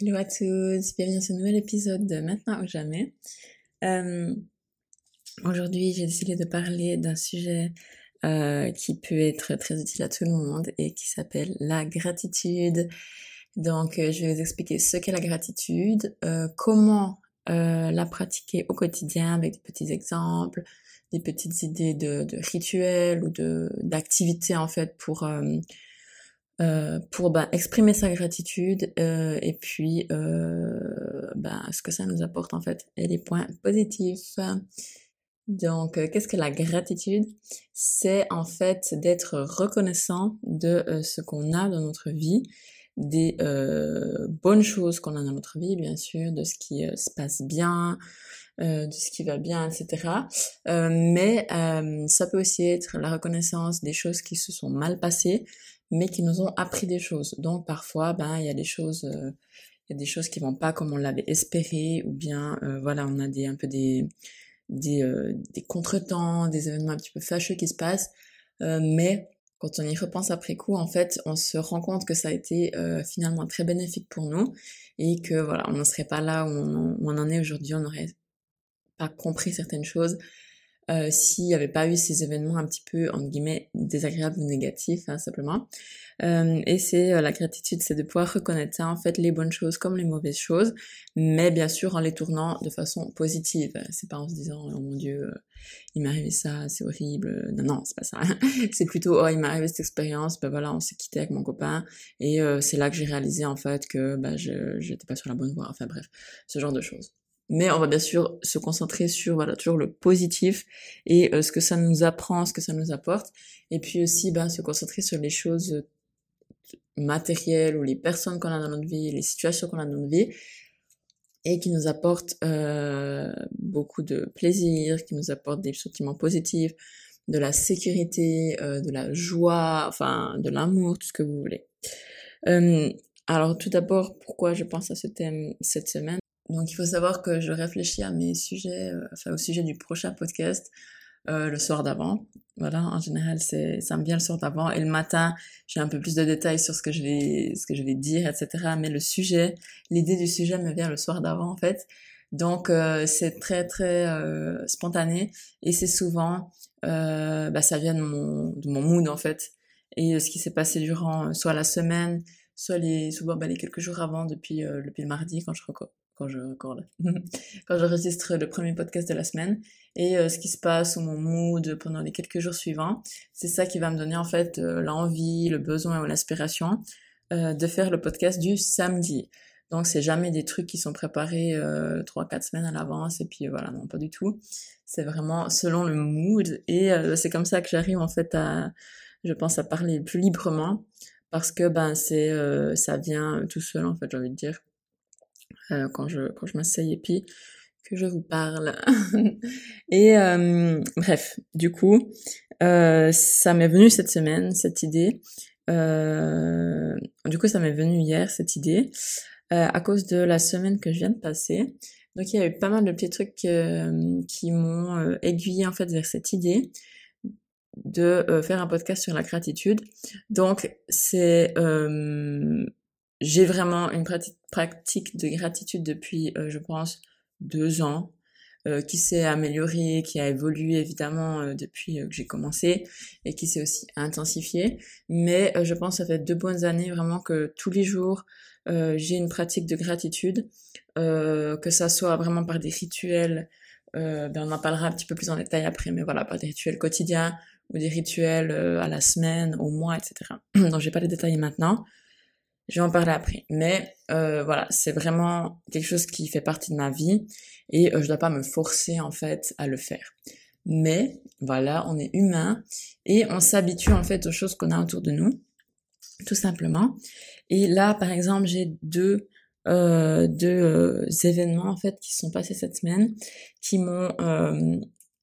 Hello à tous, bienvenue dans ce nouvel épisode de Maintenant ou jamais. Euh, Aujourd'hui, j'ai décidé de parler d'un sujet euh, qui peut être très utile à tout le monde et qui s'appelle la gratitude. Donc, euh, je vais vous expliquer ce qu'est la gratitude, euh, comment euh, la pratiquer au quotidien avec des petits exemples, des petites idées de, de rituels ou d'activités en fait pour euh, pour ben, exprimer sa gratitude euh, et puis euh, ben, ce que ça nous apporte en fait et les points positifs. Donc, euh, qu'est-ce que la gratitude? C'est en fait d'être reconnaissant de euh, ce qu'on a dans notre vie, des bonnes choses qu'on a dans notre vie, bien sûr, de ce qui se passe bien, de ce qui va bien, etc. mais ça peut aussi être la reconnaissance des choses qui se sont mal passées, mais qui nous ont appris des choses. Donc parfois, ben il y a des choses, euh, il y a des choses qui vont pas comme on l'avait espéré, ou bien euh, voilà, on a des un peu des des, euh, des contretemps, des événements un petit peu fâcheux qui se passent, mais quand on y repense après coup, en fait, on se rend compte que ça a été finalement très bénéfique pour nous et que voilà, on n'en serait pas là où on en est aujourd'hui, on n'aurait pas compris certaines choses, euh, s'il n'y avait pas eu ces événements un petit peu, entre guillemets, désagréables ou négatifs, hein, simplement. Euh, et c'est euh, la gratitude, c'est de pouvoir reconnaître ça, en fait, les bonnes choses comme les mauvaises choses, mais bien sûr en les tournant de façon positive. C'est pas en se disant, oh mon dieu, euh, il m'est arrivé ça, c'est horrible. Non, non, c'est pas ça. c'est plutôt, oh, il m'est arrivé cette expérience, ben voilà, on s'est quitté avec mon copain, et c'est là que j'ai réalisé, en fait, que ben, je j'étais pas sur la bonne voie. Enfin bref, ce genre de choses mais on va bien sûr se concentrer sur voilà toujours le positif et euh, ce que ça nous apprend, ce que ça nous apporte, et puis aussi ben, se concentrer sur les choses matérielles ou les personnes qu'on a dans notre vie, les situations qu'on a dans notre vie, et qui nous apportent euh, beaucoup de plaisir, qui nous apportent des sentiments positifs, de la sécurité, euh, de la joie, enfin de l'amour, tout ce que vous voulez. Euh, alors tout d'abord, pourquoi je pense à ce thème cette semaine? Donc il faut savoir que je réfléchis à mes sujets, euh, enfin au sujet du prochain podcast euh, le soir d'avant. Voilà, en général c'est ça me vient le soir d'avant et le matin j'ai un peu plus de détails sur ce que je vais ce que je vais dire, etc. Mais le sujet, l'idée du sujet me vient le soir d'avant en fait. Donc euh, c'est très très euh, spontané et c'est souvent bah, ça vient de mon de mon mood en fait et ce qui s'est passé durant soit la semaine, soit les souvent bah, les quelques jours avant depuis depuis le mardi quand je quand je recorde, quand j'enregistre le premier podcast de la semaine et euh, ce qui se passe ou mon mood pendant les quelques jours suivants. C'est ça qui va me donner en fait euh, l'envie, le besoin ou l'inspiration euh, de faire le podcast du samedi. Donc c'est jamais des trucs qui sont préparés trois quatre semaines à l'avance et puis voilà non pas du tout. C'est vraiment selon le mood et c'est comme ça que j'arrive en fait à je pense à parler plus librement parce que ben c'est ça vient tout seul en fait j'ai envie de dire euh, quand je quand je m'asseye et puis que je vous parle. et euh, bref, du coup, euh, ça m'est venu cette semaine cette idée. du coup, ça m'est venu hier cette idée à cause de la semaine que je viens de passer. Donc il y a eu pas mal de petits trucs qui m'ont aiguillé en fait vers cette idée de faire un podcast sur la gratitude. Donc c'est j'ai vraiment une pratique de gratitude depuis, euh, je pense, deux ans, euh, qui s'est améliorée, qui a évolué évidemment euh, depuis que j'ai commencé et qui s'est aussi intensifiée. Mais je pense que ça fait deux bonnes années vraiment que tous les jours j'ai une pratique de gratitude, que ça soit vraiment par des rituels. ben on en parlera un petit peu plus en détail après, mais voilà, par des rituels quotidiens ou des rituels à la semaine, au mois, etc. Donc je vais pas les détailler maintenant. Je vais en parler après. Mais euh, voilà, c'est vraiment quelque chose qui fait partie de ma vie et euh, je dois pas me forcer en fait à le faire. Mais voilà, on est humain et on s'habitue en fait aux choses qu'on a autour de nous, tout simplement. Et là, par exemple, j'ai deux euh, deux euh, événements en fait qui sont passés cette semaine qui m'ont euh,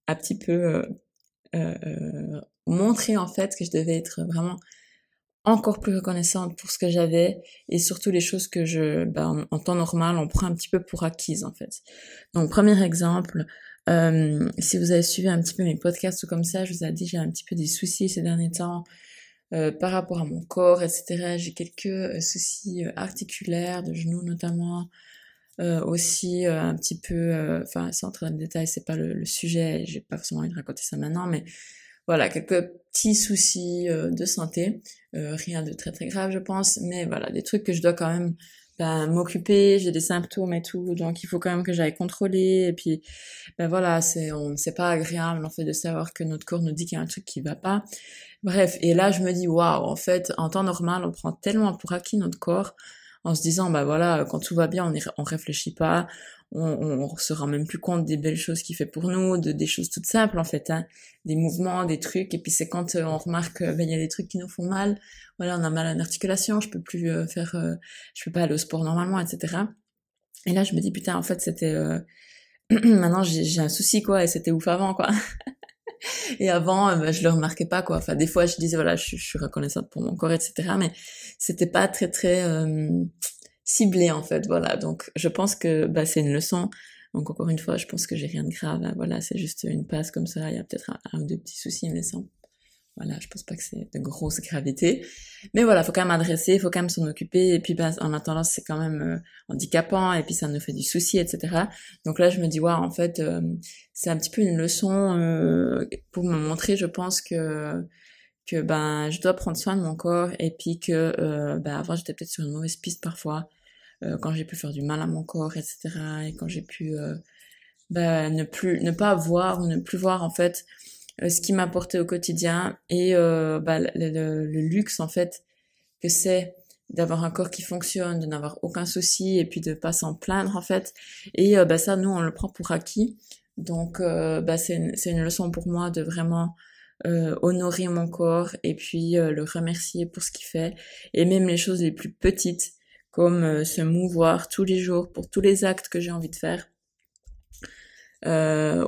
un petit peu montré en fait que je devais être vraiment encore plus reconnaissante pour ce que j'avais et surtout les choses que je, ben, en, temps normal, on prend un petit peu pour acquises en fait. Donc premier exemple, euh, si vous avez suivi un petit peu mes podcasts ou comme ça, je vous ai dit j'ai un petit peu des soucis ces derniers temps euh, par rapport à mon corps, etc. J'ai quelques euh, soucis euh, articulaires, de genoux notamment, aussi un petit peu, enfin sans entrer dans le détail, c'est pas le, sujet, j'ai pas forcément envie de raconter ça maintenant, mais voilà, quelques petits soucis de santé, rien de très très grave je pense, mais voilà, des trucs que je dois quand même ben, m'occuper, j'ai des symptômes et tout, donc il faut quand même que j'aille contrôler, et puis ben voilà, c'est on c'est pas agréable en fait de savoir que notre corps nous dit qu'il y a un truc qui va pas. Bref, et là je me dis waouh, en fait, en temps normal, on prend tellement pour acquis notre corps en se disant bah voilà, quand tout va bien, on on réfléchit pas, on, on, se rend même plus compte des belles choses qu'il fait pour nous, de des choses toutes simples en fait, hein, des mouvements, des trucs. Et puis c'est quand euh, on remarque euh, ben, il y a des trucs qui nous font mal. Voilà, on a mal à l'articulation, je peux plus euh, faire, je peux pas aller au sport normalement, etc. Et là je me dis putain en fait c'était maintenant j'ai un souci quoi et c'était ouf avant quoi. et avant ben, je le remarquais pas quoi. Enfin des fois je disais voilà je, je suis reconnaissante pour mon corps etc. Mais c'était pas très très ciblé en fait, voilà. Donc je pense que bah, c'est une leçon. Donc encore une fois, je pense que j'ai rien de grave. Hein. Voilà, c'est juste une passe comme ça. Il y a peut-être un, ou deux petits soucis, mais sans. Voilà, je pense pas que c'est de grosse gravité. Mais voilà, faut quand même adresser, faut quand même s'en occuper. Et puis bah, en attendant, c'est quand même euh, handicapant et puis ça nous fait du souci, etc. Donc là, je me dis, ouais, en fait, euh, c'est un petit peu une leçon euh, pour me montrer, je pense que que ben je dois prendre soin de mon corps et puis que euh, ben avant j'étais peut-être sur une mauvaise piste parfois euh, quand j'ai pu faire du mal à mon corps etc et quand j'ai pu euh, ben, ne plus ne pas voir ou ne plus voir en fait euh, ce qui m'apportait au quotidien et euh, ben, le, le, luxe en fait que c'est d'avoir un corps qui fonctionne de n'avoir aucun souci et puis de pas s'en plaindre en fait. Et ben ça nous on le prend pour acquis. Donc ben, c'est une, une leçon pour moi de vraiment euh, honorer mon corps et puis euh, le remercier pour ce qu'il fait. Et même les choses les plus petites comme euh, se mouvoir tous les jours pour tous les actes que j'ai envie de faire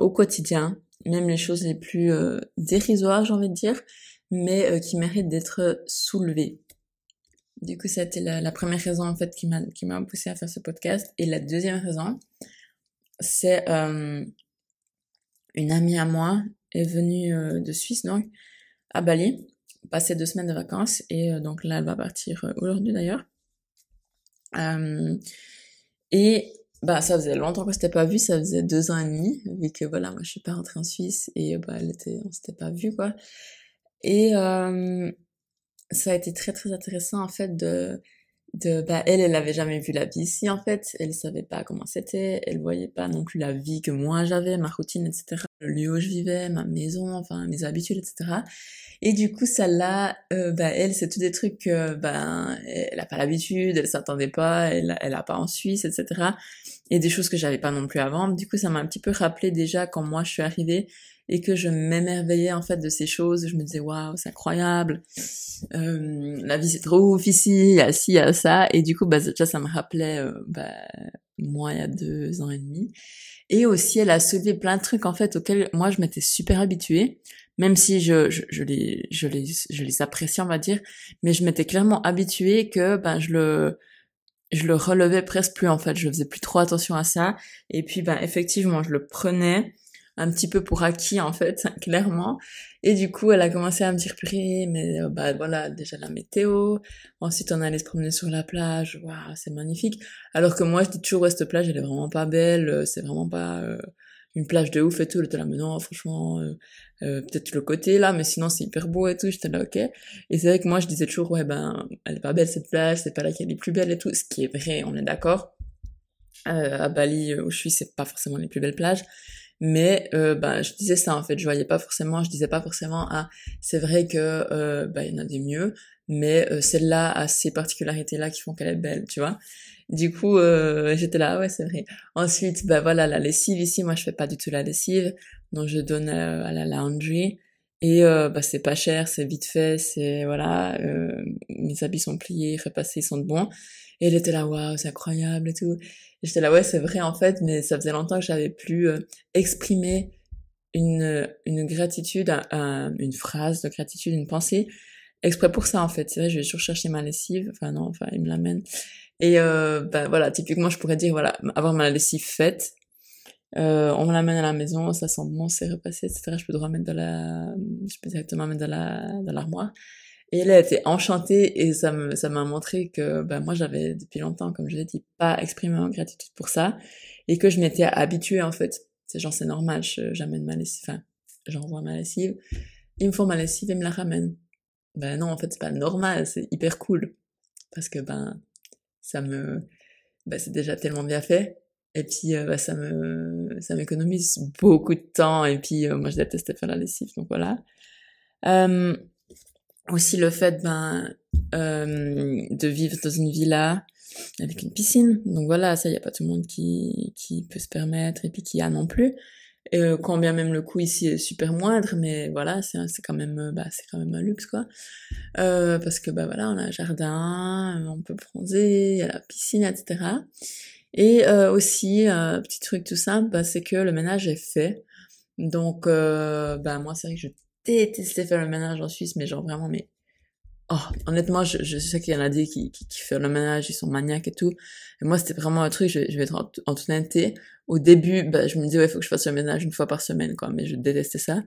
au quotidien. Même les choses les plus dérisoires j'ai envie de dire mais qui méritent d'être soulevées. Du coup c'était la, la, première raison en fait qui m'a qui m'a poussé à faire ce podcast. Et la deuxième raison c'est une amie à moi est venue euh, de Suisse, donc, à Bali, passer deux semaines de vacances, et euh, donc là, elle va partir euh, aujourd'hui d'ailleurs. Et bah ça faisait longtemps qu'on s'était pas vu, ça faisait deux ans et demi, vu que voilà, moi je suis pas rentrée en Suisse et bah elle était, on s'était pas vu quoi. Et ça a été très très intéressant en fait de de bah elle elle avait jamais vu la vie ici en fait elle savait pas comment c'était elle voyait pas non plus la vie que moi j'avais ma routine etc le lieu où je vivais ma maison enfin mes habitudes etc et du coup celle-là euh, bah elle c'est tous des trucs que ben elle a pas l'habitude elle s'attendait pas elle elle a pas en Suisse etc et des choses que j'avais pas non plus avant. Du coup ça m'a un petit peu rappelé déjà quand moi je suis arrivée et que je m'émerveillais en fait de ces choses. Je me disais waouh, c'est incroyable, euh, la vie c'est trop ouf ici, il y a ci, il y a ça, et du coup bah déjà ça me rappelait euh, bah, moi il y a deux ans et demi. Et aussi elle a soulevé plein de trucs en fait auxquels moi je m'étais super habituée, même si je, je, je, les je les je les apprécie on va dire, mais je m'étais clairement habituée que ben je le je le relevais presque plus en fait, je faisais plus trop attention à ça. Et puis ben effectivement je le prenais un petit peu pour acquis en fait, clairement. Et du coup, elle a commencé à me dire purée, mais euh, bah voilà, déjà la météo. Ensuite, on allait se promener sur la plage. Waouh, c'est magnifique. Alors que moi, je dis toujours ouais, cette plage, elle est vraiment pas belle. Euh, c'est vraiment pas euh, une plage de ouf et tout. Elle était là, mais non, franchement, peut-être le côté là, mais sinon c'est hyper beau et tout. J'étais là, ok. Et c'est vrai que moi, je disais toujours ouais ben, elle est pas belle cette plage, c'est pas là qu'elle est plus belle et tout. Ce qui est vrai, on est d'accord. à Bali où je suis, c'est pas forcément les plus belles plages mais euh, bah, je disais ça en fait. Je voyais pas forcément je disais pas forcément ah c'est vrai que euh, bah il y en a des mieux. Mais euh, celle-là a ces particularités là qui font qu'elle est belle tu vois. Du coup euh, j'étais là ah ouais c'est vrai. Ensuite bah voilà la lessive. Ici moi je fais pas du tout la lessive. Donc je donne à la laundry. Et euh, bah c'est pas cher c'est vite fait c'est voilà mes habits sont pliés repassés ils sont de bons et elle était là waouh c'est incroyable et tout j'étais là, ouais, c'est vrai en fait, mais ça faisait longtemps que j'avais plus euh, exprimé une, une gratitude, une phrase de gratitude, une pensée, exprès pour ça en fait. C'est vrai, je vais toujours chercher ma lessive, enfin non, enfin il me l'amène. Et euh, ben voilà, typiquement je pourrais dire, voilà, avoir ma lessive faite, euh, on me l'amène à la maison, ça sent bon, c'est repassé, etc. Je peux droit mettre dans la, je peux directement mettre dans la, dans l'armoire. Et elle, a était enchantée et ça me, ça m'a montré que, ben, moi, j'avais depuis longtemps, comme je l'ai dit, pas exprimé ma gratitude pour ça et que je m'étais habituée, en fait. C'est genre, c'est normal, j'amène ma lessive, enfin, j'envoie ma lessive, ils me font ma lessive et me la ramènent. Ben non, en fait, c'est pas normal, c'est hyper cool. Parce que, ben, ça me, ben, c'est déjà tellement bien fait. Et puis, euh, bah, ça me, ça m'économise beaucoup de temps. Et puis, euh, moi, je détestais faire la lessive, donc voilà. Euh, aussi le fait ben euh, de vivre dans une villa avec une piscine. Donc voilà ça il y a pas tout le monde qui qui peut se permettre et puis qui a non plus. Et euh, quand bien même le coût ici est super moindre mais voilà c'est quand même euh, bah c'est quand même un luxe quoi. Euh, parce que bah voilà on a un jardin on peut bronzer il y a la piscine etc et euh, aussi petit truc tout simple bah, c'est que le ménage est fait. Donc bah moi c'est vrai que je détestais faire le ménage en Suisse, mais genre vraiment, mais oh, honnêtement, je, je sais qu'il y en a des qui, qui, qui, font le ménage, ils sont maniaques et tout. Et moi, c'était vraiment un truc, je, je vais être en, en toute honnêteté. Au début, bah, je me disais, ouais, faut que je fasse le ménage une fois par semaine, quoi, mais je détestais ça.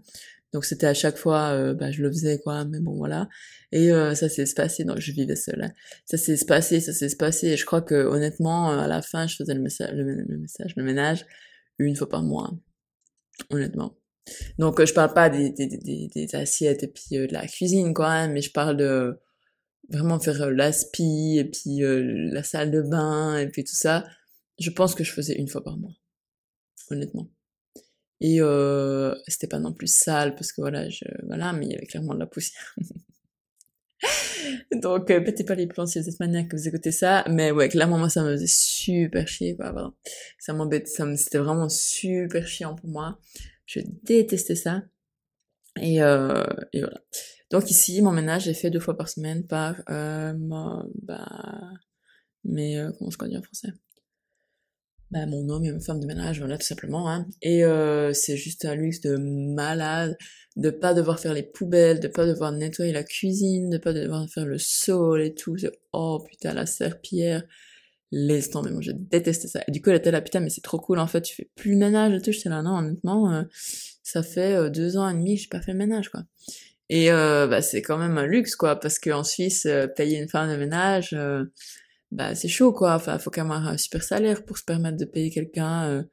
Donc c'était à chaque fois, euh, bah, je le faisais, quoi, mais bon, voilà. Et euh, ça s'est passé, donc je vivais seule. Hein. Ça s'est passé, ça s'est passé, et je crois que honnêtement, à la fin, je faisais le message, le, le message, le ménage une fois par mois, honnêtement. Donc euh, je parle pas des, des, des, des assiettes et puis euh, de la cuisine quoi, hein, mais je parle de vraiment faire euh, l'aspi et puis la salle de bain et puis tout ça. Je pense que je faisais une fois par mois, honnêtement. Et euh, c'était pas non plus sale parce que voilà, je, voilà, mais il y avait clairement de la poussière. Donc euh, pétez pas les plans si vous êtes maniaque que vous écoutez ça, mais ouais, clairement moi ça me faisait super chier quoi. Voilà. Ça m'embête, ça c'était vraiment super chiant pour moi. Je détestais ça. Et, euh, et voilà. Donc ici, mon ménage est fait deux fois par semaine par euh, bah, mais euh, comment je dit en français? Bah, mon homme et ma femme de ménage, voilà, tout simplement. Hein. Et euh, c'est juste un luxe de malade, de pas devoir faire les poubelles, de pas devoir nettoyer la cuisine, de pas devoir faire le sol et tout. Oh putain, la serpillère laisse tomber, moi je détestais ça. Et du coup elle était là, putain mais c'est trop cool en fait, tu fais plus le ménage et tout, j'étais là, non honnêtement, euh, ça fait euh, deux ans et demi que j'ai pas fait le ménage quoi. Et euh, bah, c'est quand même un luxe quoi, parce qu'en Suisse, payer une femme de ménage, bah c'est chaud quoi, enfin faut quand même un super salaire pour se permettre de payer quelqu'un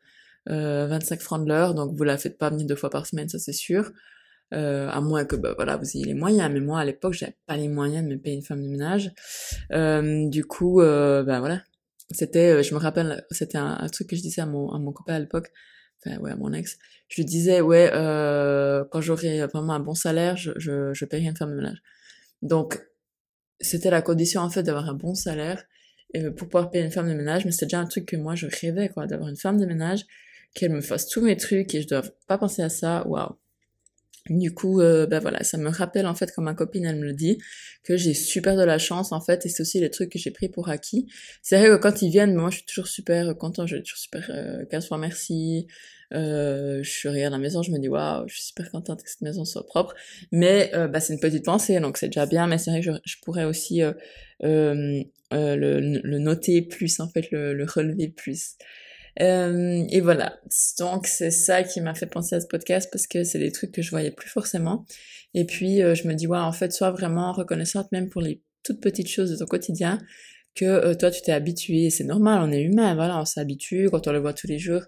25 francs de l'heure, donc vous la faites pas venir deux fois par semaine, ça c'est sûr. Euh, à moins que bah, voilà vous ayez les moyens mais moi à l'époque j'avais pas les moyens de me payer une femme de ménage euh, du coup euh, bah voilà c'était, euh, je me rappelle, c'était un, truc que je disais à mon, à mon copain à l'époque, enfin ouais, à mon ex. Je lui disais, ouais, euh, quand j'aurai vraiment un bon salaire, je, je, je paierai une femme de ménage. Donc, c'était la condition en fait d'avoir un bon salaire et pour pouvoir payer une femme de ménage, mais c'était déjà un truc que moi je rêvais quoi, d'avoir une femme de ménage, qu'elle me fasse tous mes trucs et je dois pas penser à ça, waouh. Du coup, euh, ben voilà, ça me rappelle en fait, quand ma copine elle me le dit, que j'ai super de la chance en fait, et c'est aussi les trucs que j'ai pris pour acquis. C'est vrai que quand ils viennent, moi je suis toujours super content, je suis toujours super euh, 15 fois merci. Euh, je regarde la maison, je me dis waouh, je suis super contente que cette maison soit propre. Mais euh, bah, c'est une petite pensée, donc c'est déjà bien. Mais c'est vrai que je, je pourrais aussi euh, euh, le, le, noter plus en fait, le, le relever plus. Euh, et voilà. Donc c'est ça qui m'a fait penser à ce podcast parce que c'est des trucs que je voyais plus forcément. Et puis euh, je me dis ouais en fait sois vraiment reconnaissante même pour les toutes petites choses de ton quotidien que euh, toi tu t'es habitué. C'est normal, on est humain, voilà, on s'habitue quand on le voit tous les jours.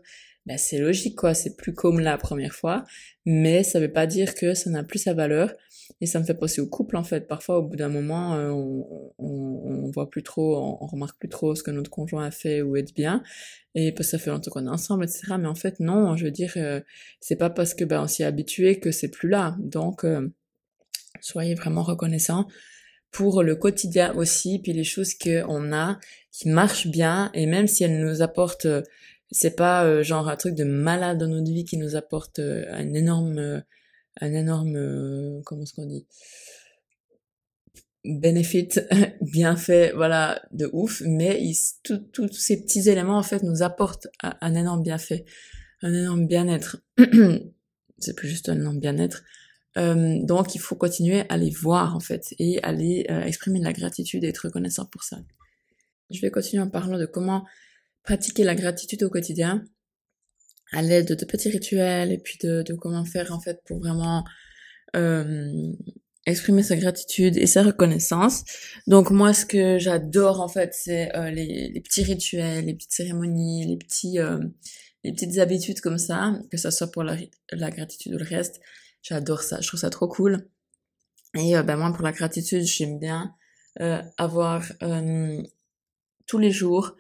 Ben, c'est logique quoi, c'est plus comme la première fois, mais ça veut pas dire que ça n'a plus sa valeur et ça me fait penser au couple en fait. Parfois, au bout d'un moment, euh, on, on, on, voit plus trop, on, remarque plus trop ce que notre conjoint a fait ou est bien, et parce que ça fait longtemps qu'on est ensemble, etc. Mais en fait, non, je veux dire, euh, c'est pas parce que ben on s'y est habitué que c'est plus là. Donc, euh, soyez vraiment reconnaissants pour le quotidien aussi, puis les choses qu'on a qui marchent bien, et même si elles nous apportent, c'est pas genre un truc de malade dans notre vie qui nous apporte un énorme un énorme, euh, comment est-ce qu'on dit, benefit, bienfait, voilà, de ouf, mais tous ces petits éléments, en fait, nous apportent un, énorme bienfait, un énorme bien-être. C'est plus juste un énorme bien-être. Euh, donc, il faut continuer à les voir, en fait, et aller euh, exprimer de la gratitude et être reconnaissant pour ça. Je vais continuer en parlant de comment pratiquer la gratitude au quotidien à l'aide de petits rituels et puis de, de, comment faire en fait pour vraiment euh, exprimer sa gratitude et sa reconnaissance. Donc moi, ce que j'adore en fait, c'est euh, les, les, petits rituels, les petites cérémonies, les petits, euh, les petites habitudes comme ça, que ça soit pour la, la gratitude ou le reste. J'adore ça, je trouve ça trop cool. Et euh, ben moi, pour la gratitude, j'aime bien avoir tous les jours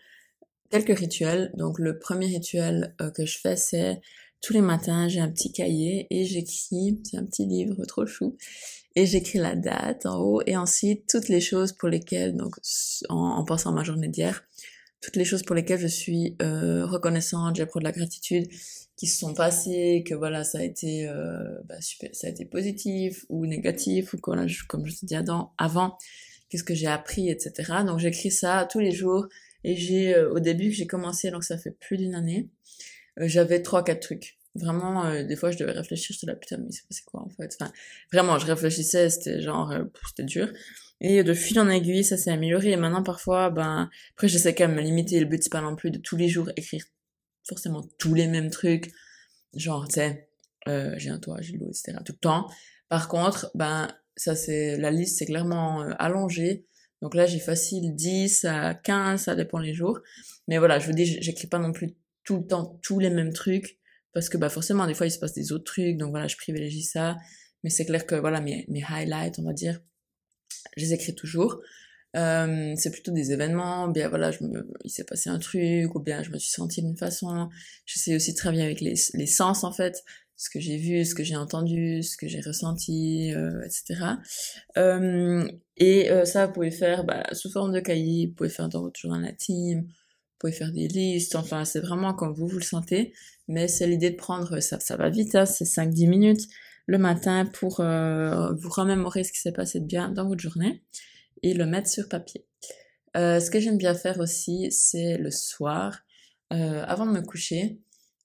quelques rituels. Donc le premier rituel que je fais, c'est tous les matins, j'ai un petit cahier et j'écris, c'est un petit livre trop chou, et j'écris la date en haut et ensuite toutes les choses pour lesquelles, donc en, pensant à ma journée d'hier, toutes les choses pour lesquelles je suis euh, reconnaissante, j'ai de la gratitude, qui se sont passées, que voilà, ça a été, euh, bah, super, ça a été positif ou négatif, ou comme je, te dis avant qu'est-ce que j'ai appris, etc. Donc j'écris ça tous les jours et j'ai, euh, au début que j'ai commencé, donc ça fait plus d'une année, euh, j'avais trois, quatre trucs. Vraiment, euh, des fois, je devais réfléchir, j'étais là, putain, mais c'est quoi, en fait? Enfin, vraiment, je réfléchissais, c'était genre, euh, c'était dur. Et de fil en aiguille, ça s'est amélioré. Et maintenant, parfois, ben, après, j'essaie quand même de me limiter. Le but, c'est pas non plus de tous les jours écrire forcément tous les mêmes trucs. Genre, tu sais, euh, j'ai un toit, j'ai l'eau, etc. Tout le temps. Par contre, ben, ça c'est, la liste, c'est clairement allongée. Donc là, j'ai facile 10 à 15, ça dépend les jours. Mais voilà, je vous dis, j'écris pas non plus tout le temps tous les mêmes trucs parce que bah forcément des fois il se passe des autres trucs donc voilà je privilégie ça. Mais c'est clair que voilà mes, mes highlights on va dire je les écris toujours. Euh, c'est plutôt des événements bien voilà je me, il s'est passé un truc ou bien je me suis sentie d'une façon. J'essaie aussi de travailler avec les, les sens en fait ce que j'ai vu, ce que j'ai entendu, ce que j'ai ressenti, euh, etc. Euh, et euh, ça, vous pouvez faire bah, sous forme de cahier, vous pouvez faire dans votre journal intime, pouvez faire des listes, enfin c'est vraiment comme vous vous le sentez, mais c'est l'idée de prendre, ça, ça va vite, hein, c'est 5-10 minutes le matin pour euh, vous remémorer ce qui s'est passé de bien dans votre journée et le mettre sur papier. Euh, ce que j'aime bien faire aussi, c'est le soir, euh, avant de me coucher,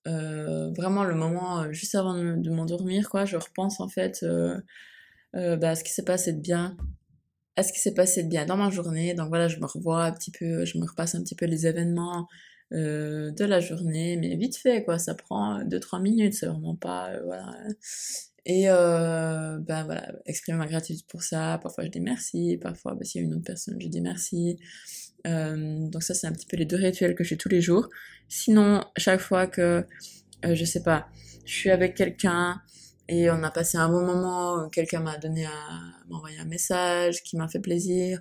vraiment le moment juste avant de, m'endormir, quoi, je repense en fait bah, à ce qui s'est passé de bien à ce qui s'est passé de bien dans ma journée. Donc voilà, je me revois un petit peu, je me repasse un petit peu les événements euh, de la journée, mais vite fait, quoi. Ça prend 2-3 minutes, c'est vraiment pas... Euh, voilà. Et euh, ben voilà, exprimer ma gratitude pour ça. Parfois je dis merci, parfois ben, s'il y a une autre personne, je dis merci. Euh, donc ça, c'est un petit peu les deux rituels que j'ai tous les jours. Sinon, chaque fois que, euh, je sais pas, je suis avec quelqu'un, et on a passé un bon moment, quelqu'un m'a donné un, m'a envoyé un message qui m'a fait plaisir,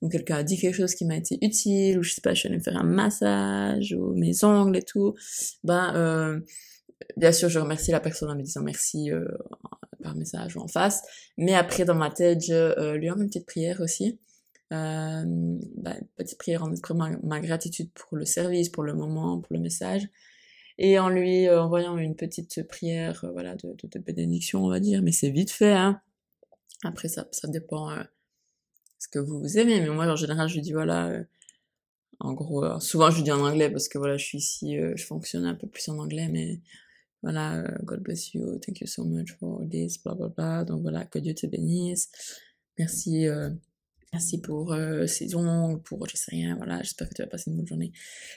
ou quelqu'un a dit quelque chose qui m'a été utile, ou je sais pas, je suis allée me faire un massage, ou mes ongles et tout, ben, euh, bien sûr, je remercie la personne en me disant merci euh, par message ou en face, mais après, dans ma tête, je euh, lui envoie une petite prière aussi, euh, une petite prière en exprimant ma gratitude pour le service, pour le moment, pour le message, et en lui euh, envoyant une petite prière euh, voilà de, bénédiction on va dire. Mais c'est vite fait hein. Après ça ça dépend euh, ce que vous aimez. Mais moi en général je lui dis voilà en gros souvent je lui dis en anglais parce que voilà je suis ici je fonctionne un peu plus en anglais mais voilà God bless you thank you so much for this bla bla bla. Donc voilà que Dieu te bénisse. Merci Merci pour euh, ces ongles, pour je sais rien, voilà, j'espère que tu vas passer une bonne journée.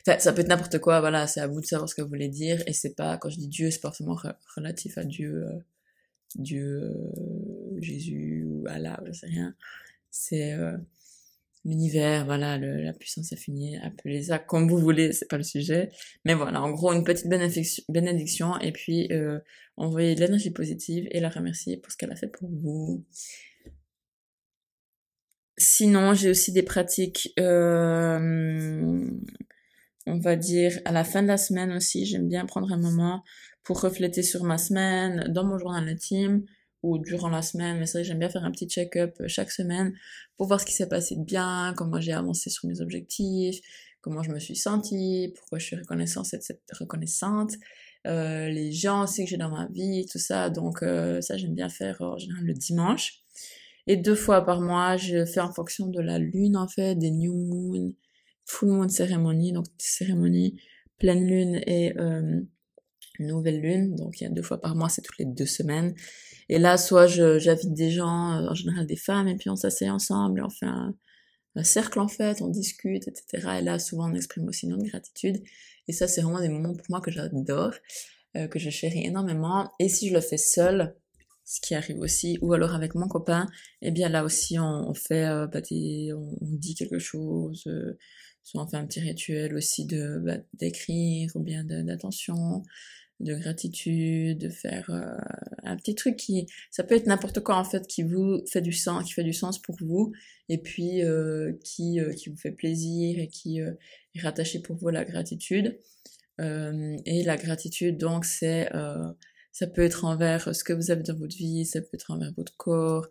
Enfin, ça peut être n'importe quoi, voilà, c'est à vous de savoir ce que vous voulez dire, et c'est pas, quand je dis Dieu, c'est forcément relatif à Dieu, euh, Dieu, euh, Jésus, ou Allah, je sais rien. C'est euh, l'univers, voilà, le, la puissance infinie, appelez ça comme vous voulez, c'est pas le sujet. Mais voilà, en gros, une petite bénédiction, et puis envoyer de l'énergie positive et la remercier pour ce qu'elle a fait pour vous. Sinon, j'ai aussi des pratiques, euh, on va dire, à la fin de la semaine aussi. J'aime bien prendre un moment pour refléter sur ma semaine, dans mon journal intime ou durant la semaine. Mais c'est vrai, j'aime bien faire un petit check-up chaque semaine pour voir ce qui s'est passé de bien, comment j'ai avancé sur mes objectifs, comment je me suis sentie, pourquoi je suis reconnaissante, reconnaissante, euh, les gens aussi que j'ai dans ma vie, tout ça. Donc euh, ça, j'aime bien faire en général le dimanche. Et deux fois par mois, je fais en fonction de la lune, en fait, des new moon, full moon cérémonie, donc cérémonie pleine lune et euh, nouvelle lune. Donc il y a deux fois par mois, c'est toutes les deux semaines. Et là, soit j'invite des gens, euh, en général des femmes, et puis on s'assied ensemble et on fait un, cercle en fait, on discute, etc. Et là, souvent, on exprime aussi notre gratitude. Et ça, c'est vraiment des moments pour moi que j'adore, euh, que je chéris énormément. Et si je le fais seule, ce qui arrive aussi, ou alors avec mon copain, eh bien là aussi on, fait, euh, bah, on, dit quelque chose, euh, soit on fait un petit rituel aussi de bah, d'écrire ou bien d'attention, de, gratitude, de faire euh, un petit truc qui, ça peut être n'importe quoi en fait, qui vous fait du sens, qui fait du sens pour vous, et puis qui qui vous fait plaisir et qui est rattaché pour vous à la gratitude. et la gratitude donc c'est ça peut être envers ce que vous avez dans votre vie, ça peut être envers votre corps,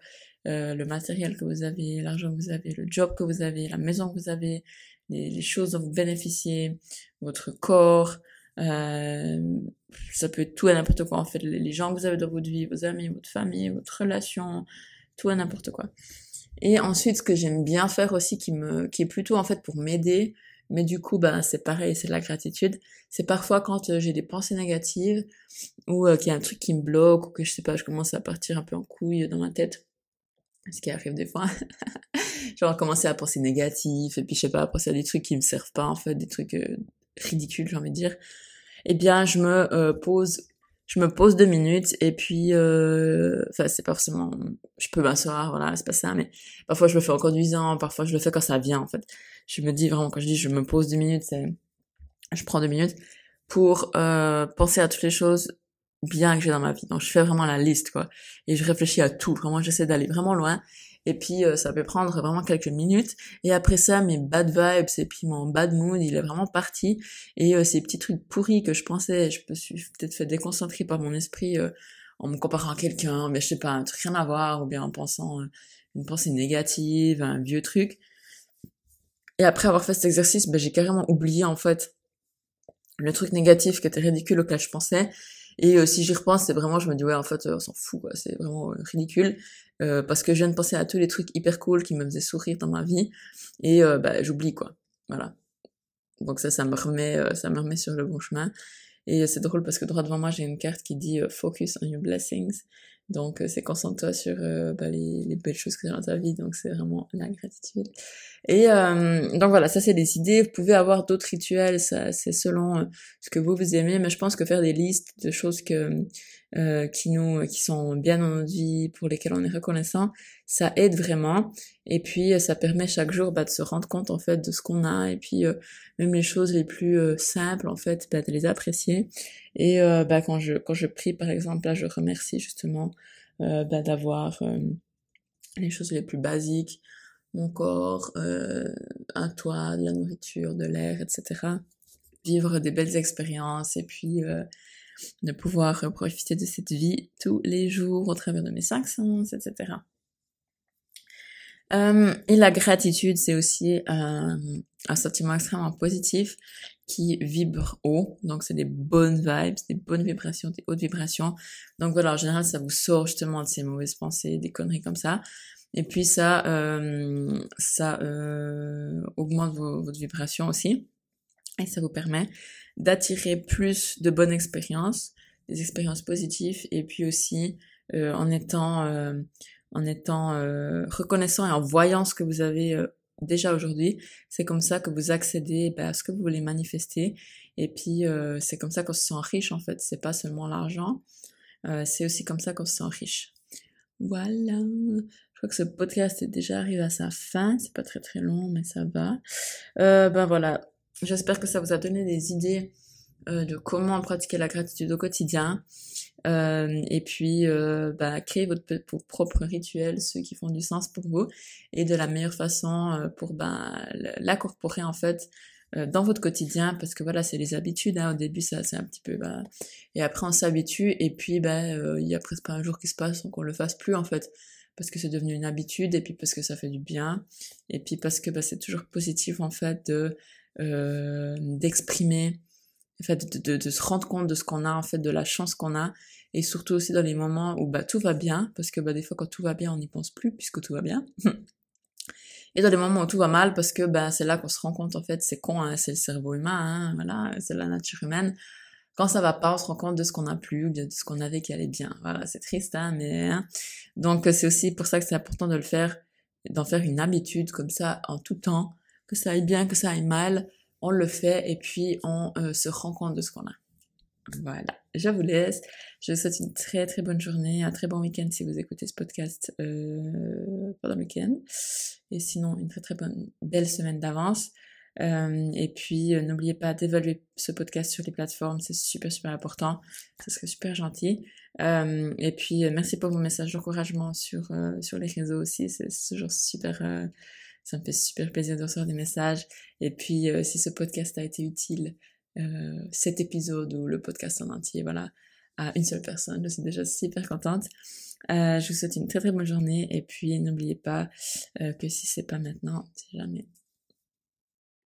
euh, le matériel que vous avez, l'argent que vous avez, le job que vous avez, la maison que vous avez, les, choses dont vous bénéficiez, votre corps. Euh, ça peut être tout et n'importe quoi en fait, les, gens que vous avez dans votre vie, vos amis, votre famille, votre relation, tout et n'importe quoi. Et ensuite, ce que j'aime bien faire aussi, qui me, qui est plutôt en fait pour m'aider, mais du coup, ben, c'est pareil, c'est de la gratitude. C'est parfois quand euh, j'ai des pensées négatives ou euh, qu'il y a un truc qui me bloque ou que je sais pas, je commence à partir un peu en couille dans ma tête. Ce qui arrive des fois. Genre commencer à penser négatif et puis je sais pas, à penser à des trucs qui me servent pas en fait, des trucs euh, ridicules, j'ai envie de dire. Eh bien, je me pose je me pose deux minutes et puis euh, enfin c'est pas forcément je peux m'asseoir voilà c'est pas ça mais parfois je le fais en conduisant parfois je le fais quand ça vient en fait. Je me dis vraiment quand je dis je me pose deux minutes c'est je prends deux minutes pour euh, penser à toutes les choses bien que j'ai dans ma vie. Donc je fais vraiment la liste quoi. Et je réfléchis à tout. Vraiment j'essaie d'aller vraiment loin et puis euh, ça peut prendre vraiment quelques minutes. Et après ça mes bad vibes et puis mon bad mood il est vraiment parti. Et euh, ces petits trucs pourris que je pensais je me suis peut-être fait déconcentrer par mon esprit euh, en me comparant à quelqu'un mais je sais pas un truc rien à voir ou bien en pensant une pensée négative un vieux truc. Et après avoir fait cet exercice ben, j'ai carrément oublié en fait le truc négatif qui était ridicule auquel je pensais et euh, si j'y repense, c'est vraiment, je me dis ouais, en fait, on s'en fout. C'est vraiment euh, ridicule euh, parce que je viens de penser à tous les trucs hyper cool qui me faisaient sourire dans ma vie et bah j'oublie quoi. Voilà. Donc ça, ça me remet, ça me remet sur le bon chemin. Et c'est drôle parce que droit devant moi, j'ai une carte qui dit Focus on your blessings. Donc, euh, c'est concentre-toi sur euh, bah, les, les, belles choses que tu as dans ta vie. Donc, c'est vraiment la gratitude. Et euh, donc voilà, ça c'est des idées. Vous pouvez avoir d'autres rituels, ça c'est selon ce que vous vous aimez. Mais je pense que faire des listes de choses que euh, qui nous qui sont bien dans notre vie, pour lesquelles on est reconnaissant, ça aide vraiment. Et puis ça permet chaque jour bah, de se rendre compte en fait de ce qu'on a. Et puis même les choses les plus simples en fait, bah, de les apprécier. Et bah, quand je quand je prie par exemple, là je remercie justement euh, bah, d'avoir euh, les choses les plus basiques, mon corps, euh, un toit, de la nourriture, de l'air, etc. Vivre des belles expériences et puis de pouvoir profiter de cette vie tous les jours au travers de mes cinq sens, etc. Euh, et la gratitude, c'est aussi un, un sentiment extrêmement positif qui vibre haut. Donc, c'est des bonnes vibes, des bonnes vibrations, des hautes vibrations. Donc voilà, en général, ça vous sort justement de ces mauvaises pensées, des conneries comme ça. Et puis ça, euh, ça euh, augmente vos, votre vibration aussi. Et ça vous permet d'attirer plus de bonnes expériences, des expériences positives, et puis aussi euh, en étant euh, en étant euh, reconnaissant et en voyant ce que vous avez euh, déjà aujourd'hui, c'est comme ça que vous accédez bah, à ce que vous voulez manifester. Et puis euh, c'est comme ça qu'on se sent riche en fait. C'est pas seulement l'argent, c'est aussi comme ça qu'on se sent riche. Voilà. Je crois que ce podcast est déjà arrivé à sa fin. C'est pas très très long, mais ça va. ben voilà. J'espère que ça vous a donné des idées de comment pratiquer la gratitude au quotidien. Euh, et puis, euh, bah, créer votre, propre rituel, ceux qui font du sens pour vous, et de la meilleure façon euh, pour bah, l'incorporer en fait euh, dans votre quotidien, parce que voilà, c'est les habitudes. Hein, au début, ça c'est un petit peu, bah, et après on s'habitue, et puis bah, il y a presque pas un jour qui se passe sans qu'on le fasse plus en fait, parce que c'est devenu une habitude, et puis parce que ça fait du bien, et puis parce que bah, c'est toujours positif en fait de d'exprimer en fait, de, de, se rendre compte de ce qu'on a, en fait, de la chance qu'on a, et surtout aussi dans les moments où bah, tout va bien, parce que bah, des fois quand tout va bien, on n'y pense plus, puisque tout va bien. et dans les moments où tout va mal, parce que bah, c'est là qu'on se rend compte, en fait, c'est con, hein, c'est le cerveau humain, hein, voilà, c'est la nature humaine. Quand ça va pas, on se rend compte de ce qu'on a plus, ou bien de ce qu'on avait qui allait bien. Voilà, c'est triste, hein, mais... Hein. Donc c'est aussi pour ça que c'est important de le faire, d'en faire une habitude comme ça en tout temps, que ça aille bien, que ça aille mal, on le fait et puis on euh, se rend compte de ce qu'on a. voilà, je vous laisse. Je vous souhaite une très très bonne journée, un très bon week-end si vous écoutez ce podcast euh, pendant le week-end. Et sinon, une très très bonne, belle semaine d'avance. Euh, et puis, euh, n'oubliez pas d'évaluer ce podcast sur les plateformes, c'est super super important. Ce serait super gentil. Euh, et puis, euh, merci pour vos messages d'encouragement sur, sur les réseaux aussi. C'est toujours super ça me fait super plaisir de recevoir des messages. Et puis, si ce podcast a été utile, euh, cet épisode ou le podcast en entier, voilà, à une seule personne. Je suis déjà super contente. Euh, je vous souhaite une très très bonne journée et puis n'oubliez pas euh, que si c'est pas maintenant, c'est jamais.